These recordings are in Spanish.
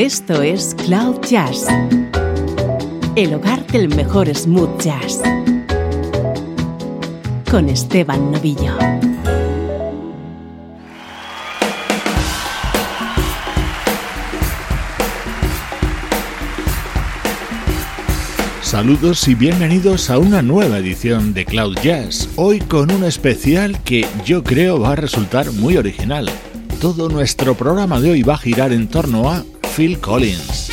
Esto es Cloud Jazz, el hogar del mejor smooth jazz, con Esteban Novillo. Saludos y bienvenidos a una nueva edición de Cloud Jazz, hoy con un especial que yo creo va a resultar muy original. Todo nuestro programa de hoy va a girar en torno a Phil Collins.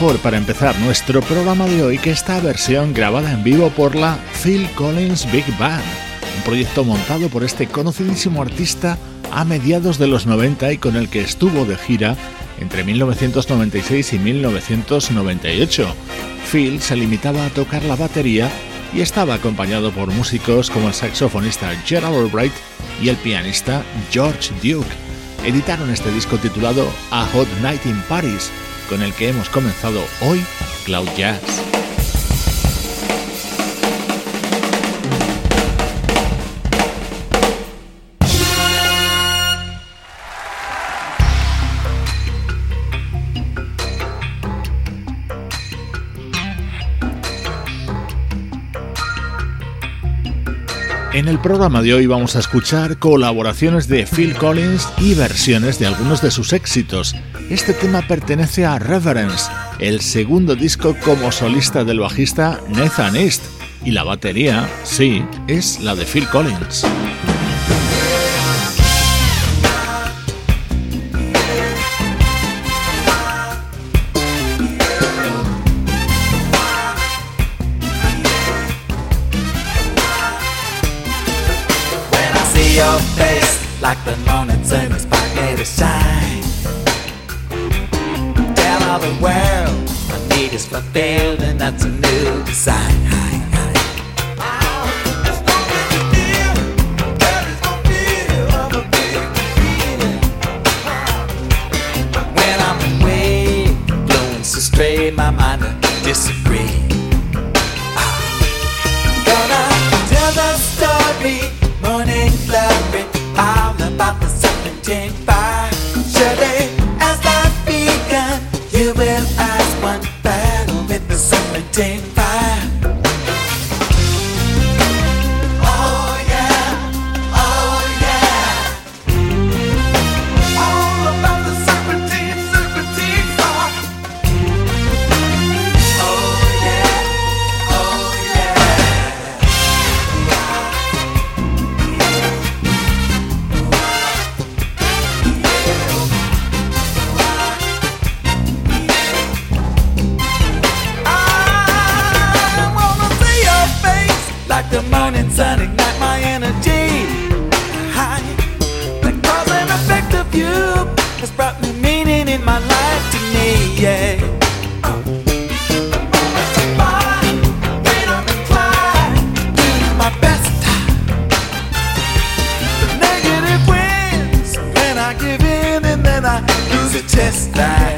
Mejor para empezar nuestro programa de hoy que esta versión grabada en vivo por la Phil Collins Big Band, un proyecto montado por este conocidísimo artista a mediados de los 90 y con el que estuvo de gira entre 1996 y 1998. Phil se limitaba a tocar la batería y estaba acompañado por músicos como el saxofonista Gerald Albright y el pianista George Duke. Editaron este disco titulado A Hot Night in Paris, con el que hemos comenzado hoy Cloud Jazz. En el programa de hoy vamos a escuchar colaboraciones de Phil Collins y versiones de algunos de sus éxitos. Este tema pertenece a Reverence, el segundo disco como solista del bajista Nathan East, y la batería, sí, es la de Phil Collins. World my need is fulfilled and that's a new design. chest like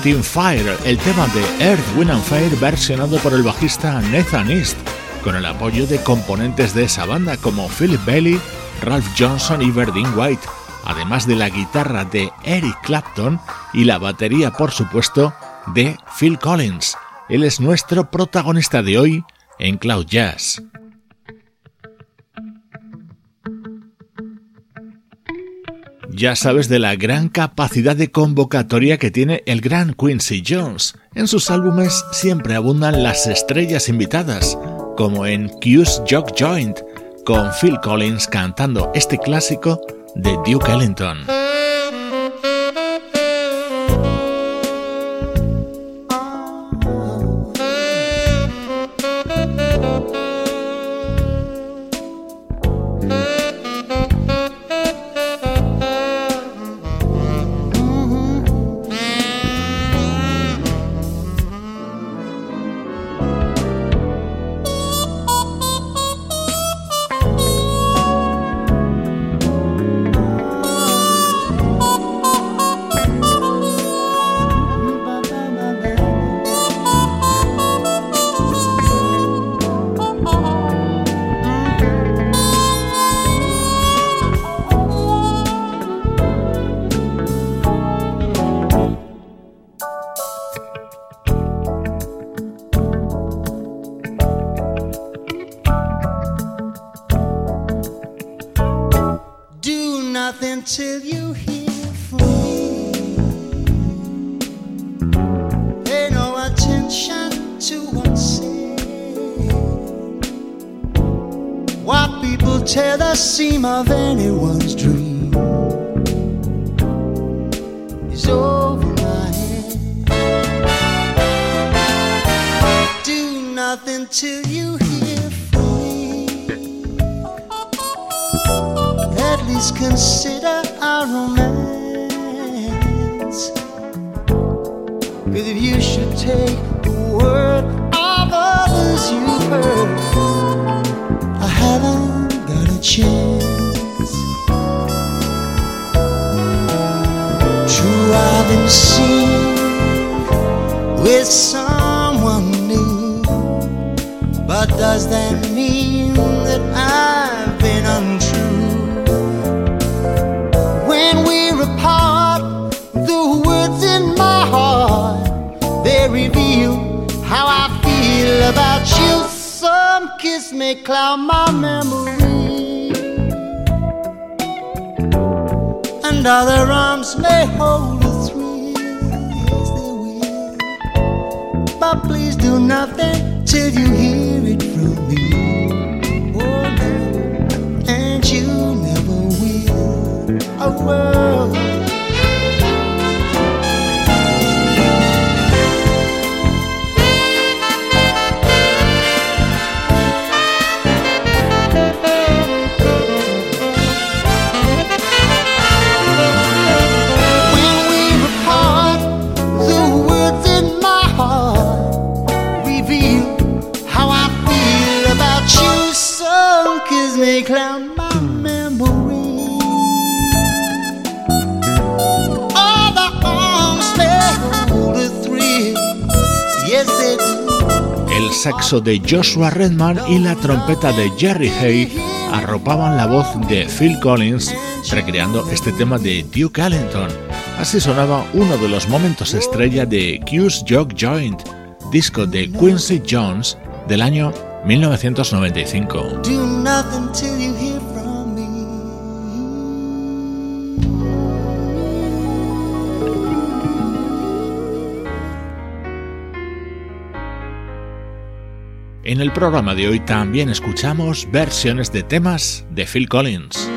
Serpentine Fire, el tema de Earth, Wind and Fire versionado por el bajista Nathan East, con el apoyo de componentes de esa banda como Philip Bailey, Ralph Johnson y Verdine White, además de la guitarra de Eric Clapton y la batería, por supuesto, de Phil Collins. Él es nuestro protagonista de hoy en Cloud Jazz. Ya sabes de la gran capacidad de convocatoria que tiene el gran Quincy Jones. En sus álbumes siempre abundan las estrellas invitadas, como en Q's Jock Joint, con Phil Collins cantando este clásico de Duke Ellington. primavera may cloud my memory. and other arms may hold a three, Yes, they will. But please do nothing till you hear it from me. Oh no, and you never will. Oh, well. Saxo de Joshua Redman y la trompeta de Jerry Hay arropaban la voz de Phil Collins, recreando este tema de Duke Ellington. Así sonaba uno de los momentos estrella de Q's Jock Joint, disco de Quincy Jones del año 1995. En el programa de hoy también escuchamos versiones de temas de Phil Collins.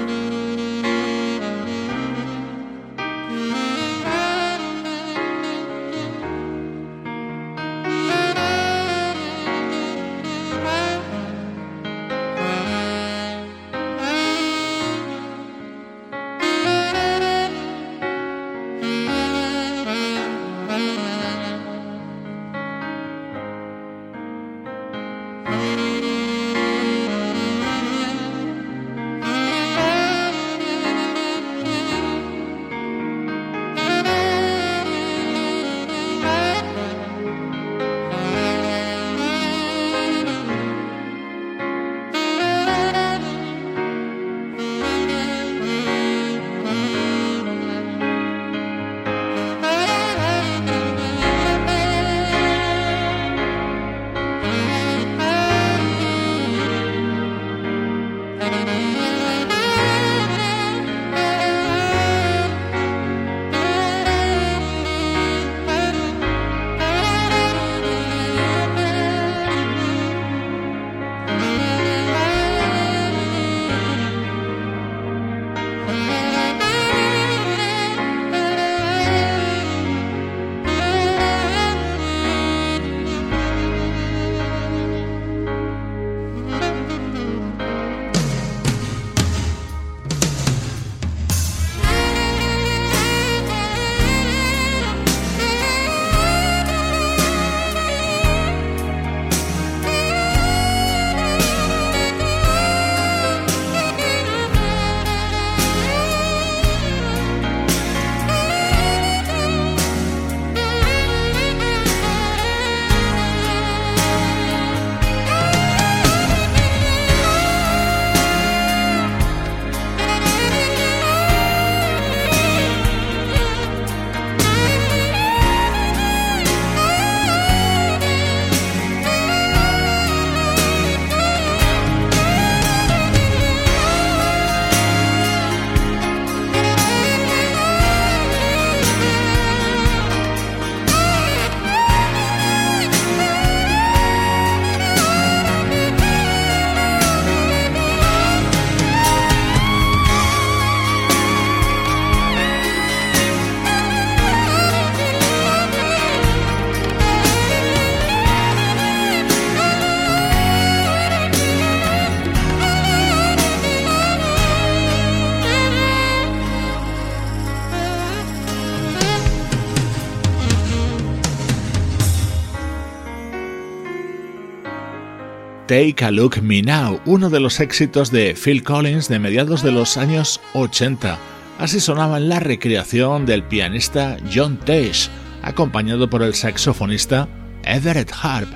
Take a Look Me Now, uno de los éxitos de Phil Collins de mediados de los años 80. Así sonaba en la recreación del pianista John Tesh, acompañado por el saxofonista Everett Harp.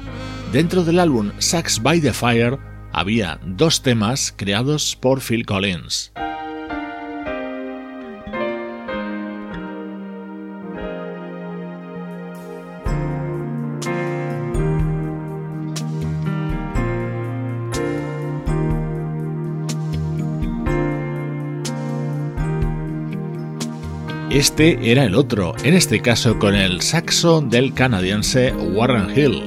Dentro del álbum Sax by the Fire había dos temas creados por Phil Collins. Este era el otro, en este caso con el saxo del canadiense Warren Hill.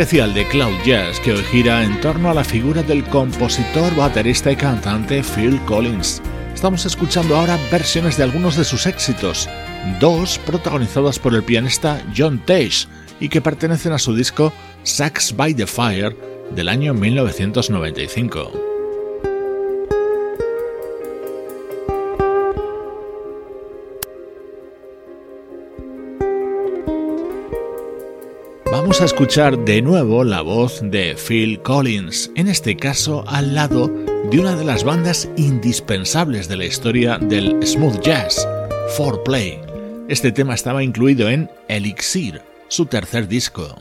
Especial de Cloud Jazz que hoy gira en torno a la figura del compositor, baterista y cantante Phil Collins. Estamos escuchando ahora versiones de algunos de sus éxitos, dos protagonizadas por el pianista John Tesh y que pertenecen a su disco Sax by the Fire del año 1995. Vamos a escuchar de nuevo la voz de Phil Collins, en este caso al lado de una de las bandas indispensables de la historia del smooth jazz, 4Play. Este tema estaba incluido en Elixir, su tercer disco.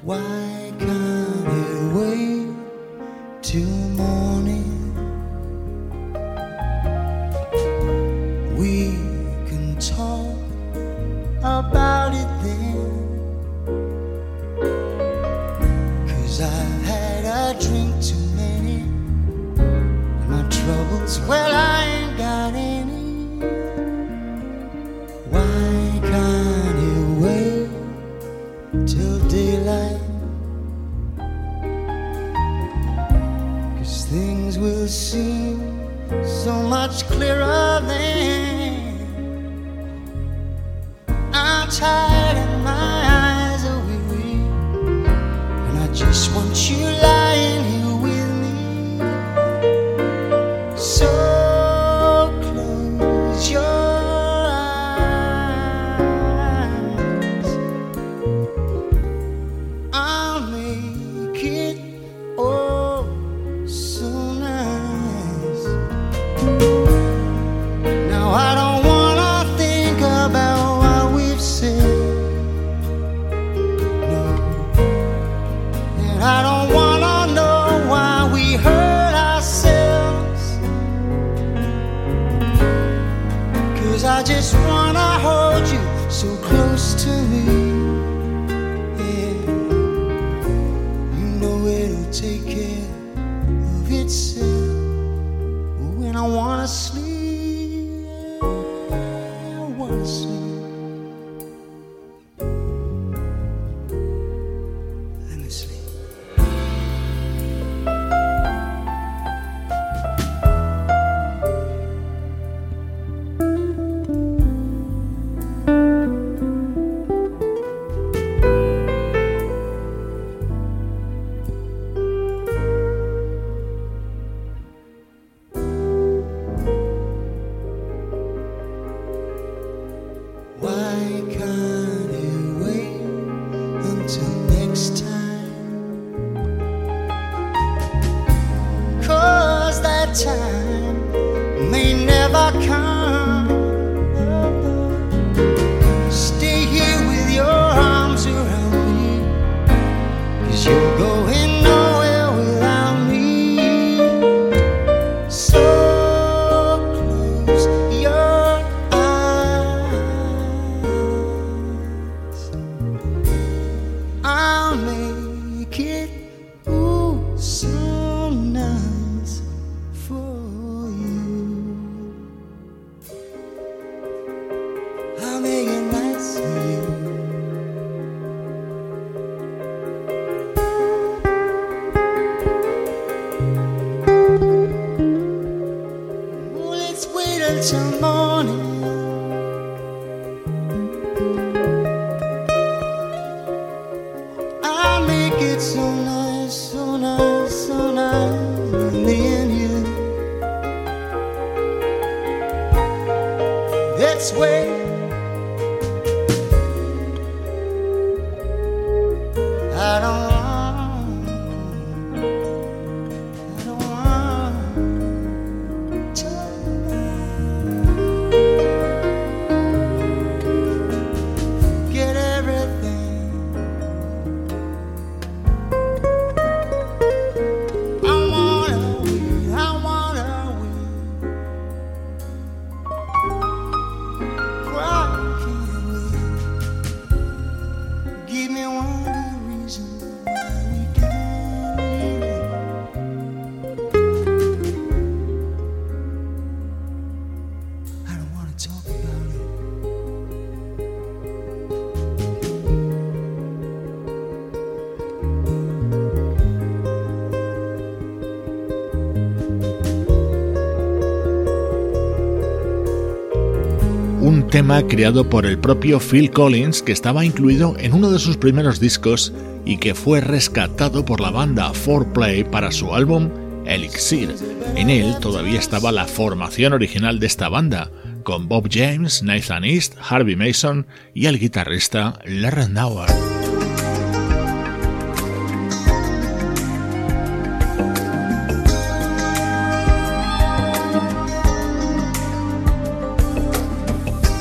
Tema creado por el propio Phil Collins que estaba incluido en uno de sus primeros discos y que fue rescatado por la banda 4Play para su álbum Elixir. En él todavía estaba la formación original de esta banda, con Bob James, Nathan East, Harvey Mason y el guitarrista Larry Nauer.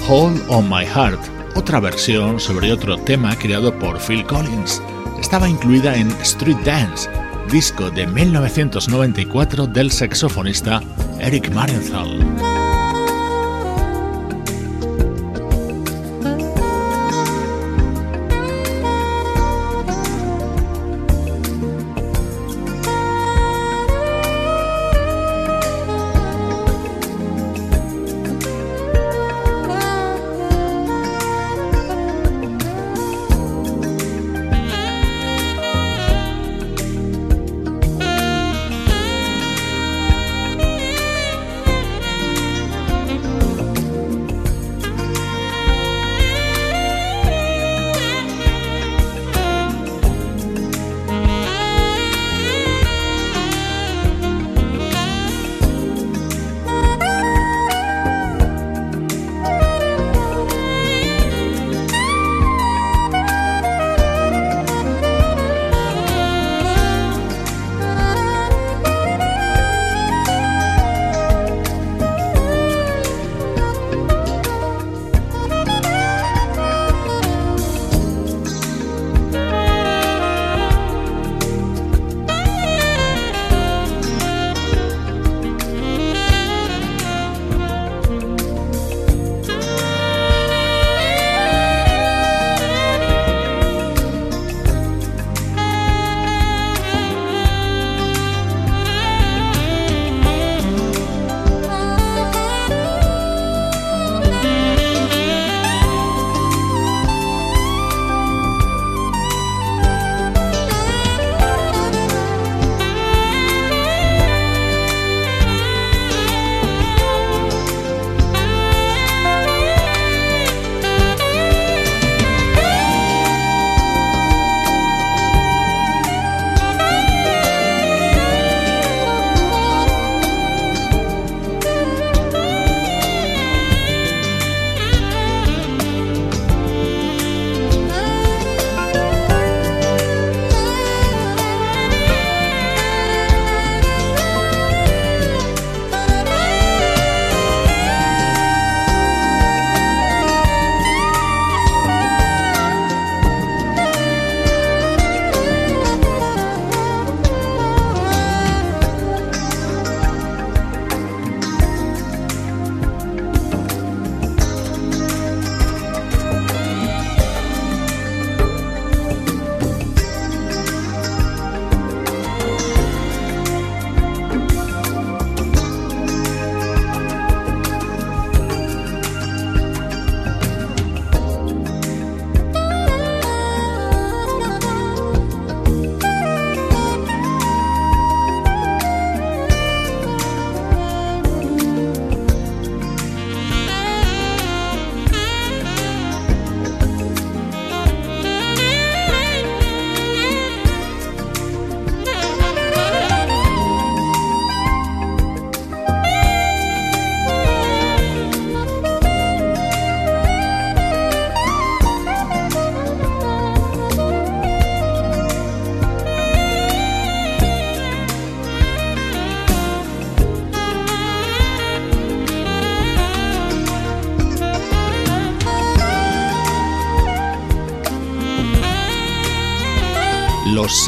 Hold on My Heart, otra versión sobre otro tema creado por Phil Collins. Estaba incluida en Street Dance, disco de 1994 del saxofonista Eric Marienthal.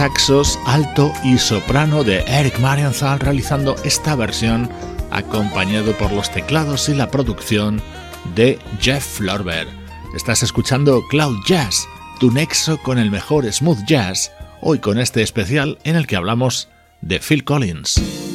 Saxos alto y soprano de Eric Marienthal realizando esta versión acompañado por los teclados y la producción de Jeff Florber. Estás escuchando Cloud Jazz, tu nexo con el mejor smooth jazz, hoy con este especial en el que hablamos de Phil Collins.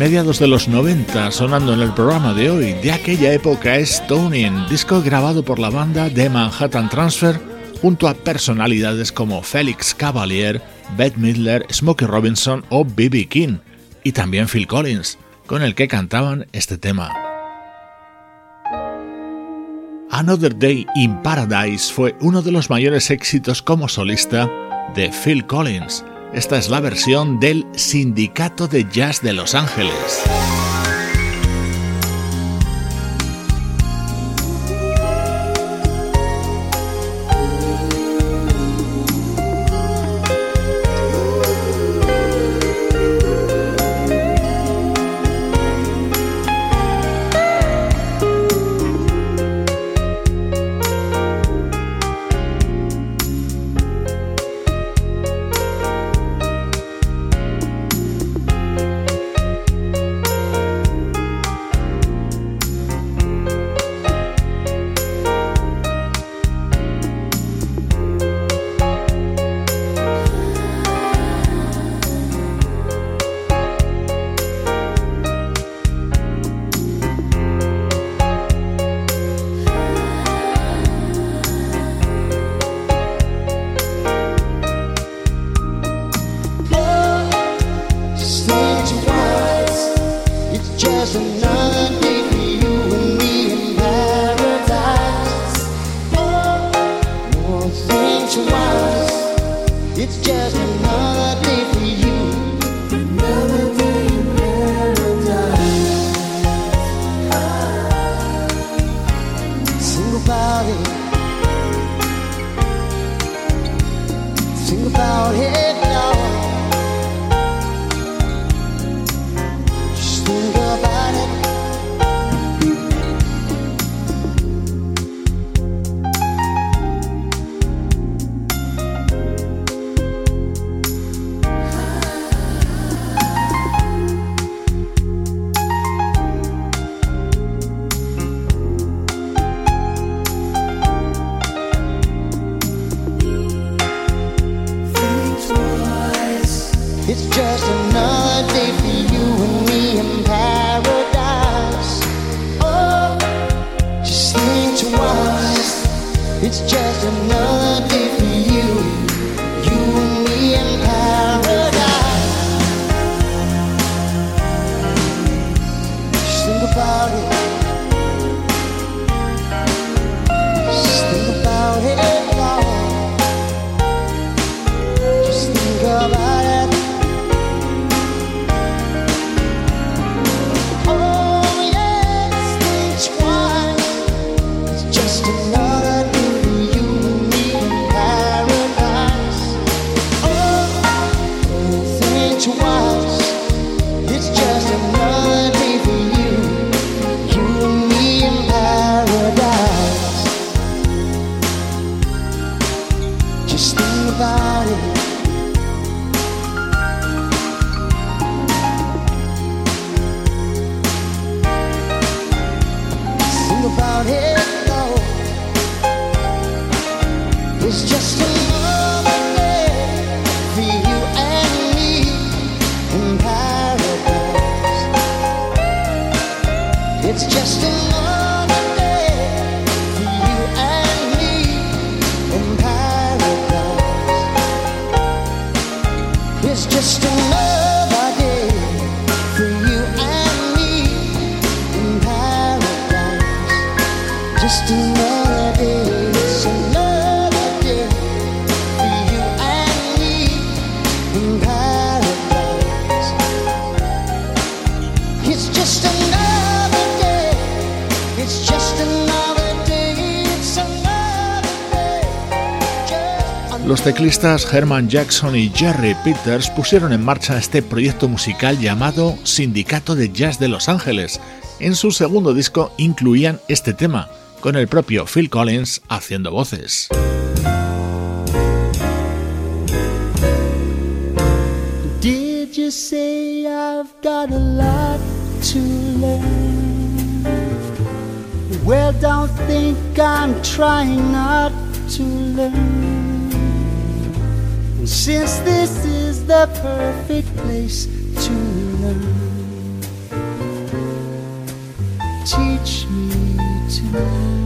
Mediados de los 90 sonando en el programa de hoy. De aquella época es disco grabado por la banda de Manhattan Transfer junto a personalidades como Felix Cavalier, Bette Midler, Smokey Robinson o B.B. King, y también Phil Collins, con el que cantaban este tema. Another Day in Paradise fue uno de los mayores éxitos como solista de Phil Collins esta es la versión del Sindicato de Jazz de Los Ángeles. Los teclistas Herman Jackson y Jerry Peters pusieron en marcha este proyecto musical llamado Sindicato de Jazz de Los Ángeles. En su segundo disco incluían este tema, con el propio Phil Collins haciendo voces. Did you say I've got a lot to learn? Well, don't think I'm trying not to learn. Since this is the perfect place to learn, teach me to tonight.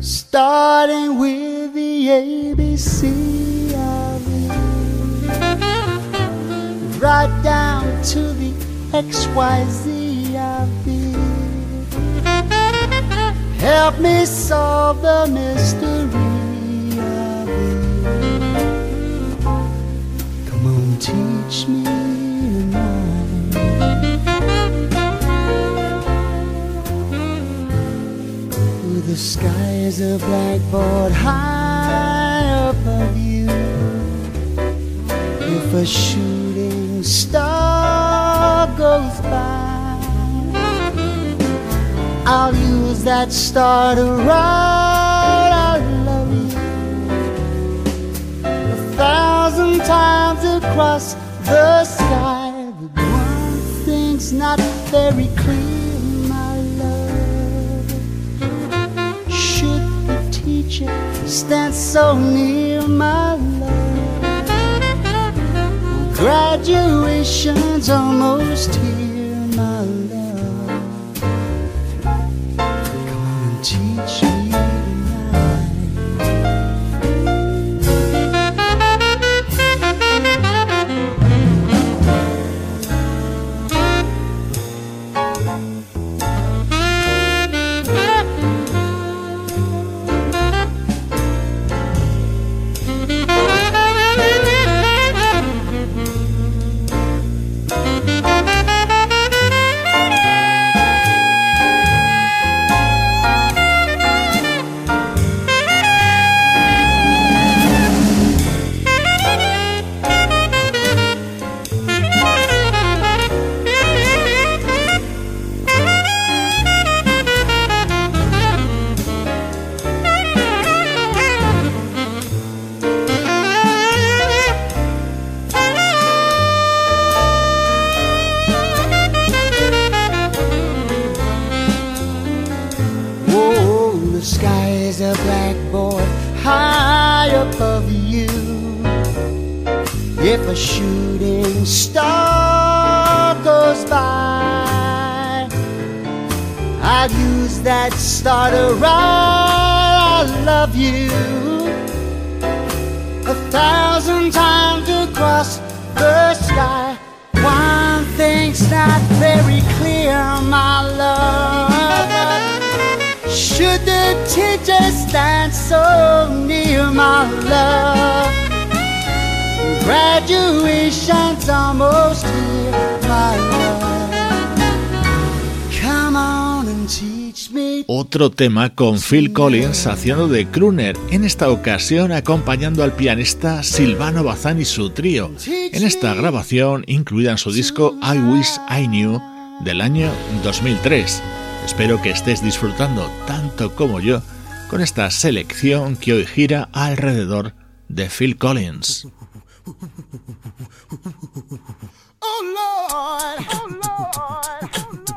Starting with the ABC of it, right down to the XYZ of it. Help me solve the mystery teach me. With the sky is a blackboard high above you. If a shooting star goes by, I'll use that star to write times across the sky. But one thing's not very clear, my love. Should the teacher stand so near, my love? Graduation's almost here, my love. Otro tema con Phil Collins haciendo de crooner, en esta ocasión acompañando al pianista Silvano Bazán y su trío, en esta grabación incluida en su disco I Wish I Knew del año 2003. Espero que estés disfrutando tanto como yo con esta selección que hoy gira alrededor de Phil Collins. Oh oh Lord.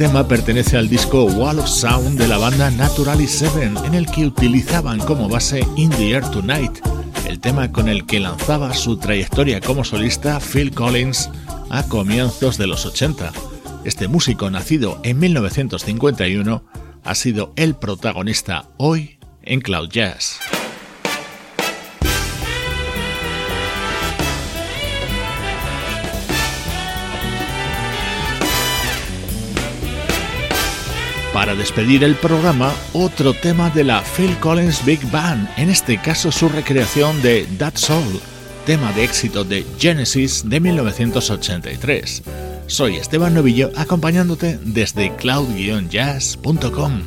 Tema pertenece al disco Wall of Sound de la banda Naturally Seven, en el que utilizaban como base In the Air Tonight, el tema con el que lanzaba su trayectoria como solista Phil Collins a comienzos de los 80. Este músico nacido en 1951 ha sido el protagonista hoy en Cloud Jazz. Para despedir el programa, otro tema de la Phil Collins Big Band, en este caso su recreación de That Soul, tema de éxito de Genesis de 1983. Soy Esteban Novillo acompañándote desde cloud-jazz.com.